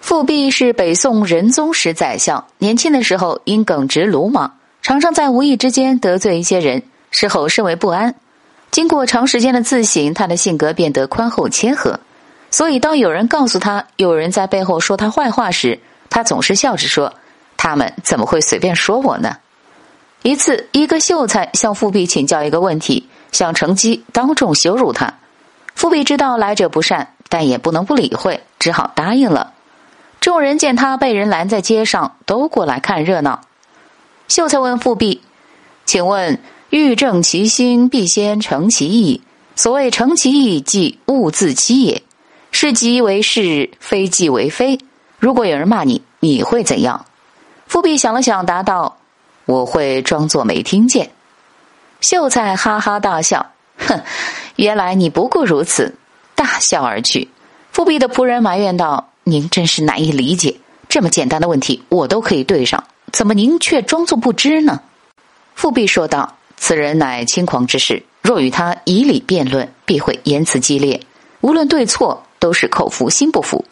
富弼是北宋仁宗时宰相，年轻的时候因耿直鲁莽，常常在无意之间得罪一些人，事后甚为不安。经过长时间的自省，他的性格变得宽厚谦和。所以，当有人告诉他有人在背后说他坏话时，他总是笑着说：“他们怎么会随便说我呢？”一次，一个秀才向富弼请教一个问题，想乘机当众羞辱他。富弼知道来者不善，但也不能不理会，只好答应了。众人见他被人拦在街上，都过来看热闹。秀才问富弼：“请问，欲正其心，必先诚其意。所谓诚其意，即物自欺也。”是即为是，非即为非。如果有人骂你，你会怎样？富弼想了想，答道：“我会装作没听见。”秀才哈哈大笑，哼，原来你不过如此，大笑而去。富弼的仆人埋怨道：“您真是难以理解，这么简单的问题我都可以对上，怎么您却装作不知呢？”富弼说道：“此人乃轻狂之士，若与他以理辩论，必会言辞激烈，无论对错。”都是口服心不服，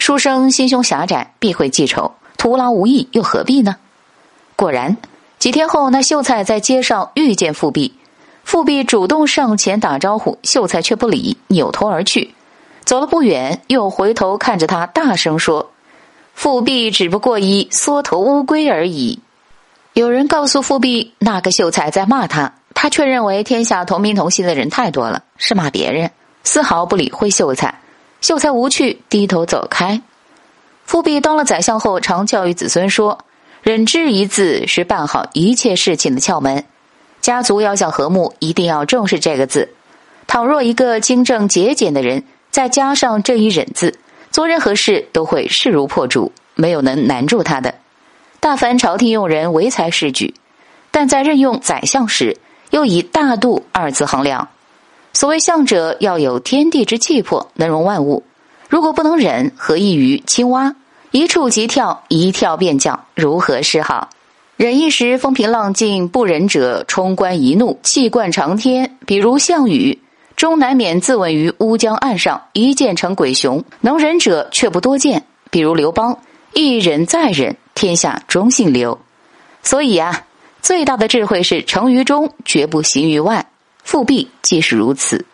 书生心胸狭窄，必会记仇，徒劳无益，又何必呢？果然，几天后，那秀才在街上遇见富弼，富弼主动上前打招呼，秀才却不理，扭头而去。走了不远，又回头看着他，大声说：“富弼只不过一缩头乌龟而已。”有人告诉富弼，那个秀才在骂他，他却认为天下同名同姓的人太多了，是骂别人，丝毫不理会秀才。秀才无趣，低头走开。富弼当了宰相后，常教育子孙说：“忍之一字是办好一切事情的窍门。家族要想和睦，一定要重视这个字。倘若一个清正节俭的人，再加上这一忍字，做任何事都会势如破竹，没有能难住他的。大凡朝廷用人唯才是举，但在任用宰相时，又以大度二字衡量。”所谓相者，要有天地之气魄，能容万物。如果不能忍，何异于青蛙？一触即跳，一跳便降，如何是好？忍一时风平浪静，不忍者冲冠一怒，气贯长天。比如项羽，终难免自刎于乌江岸上，一剑成鬼雄。能忍者却不多见。比如刘邦，一忍再忍，天下终姓刘。所以啊，最大的智慧是成于中，绝不行于外。复辟即是如此。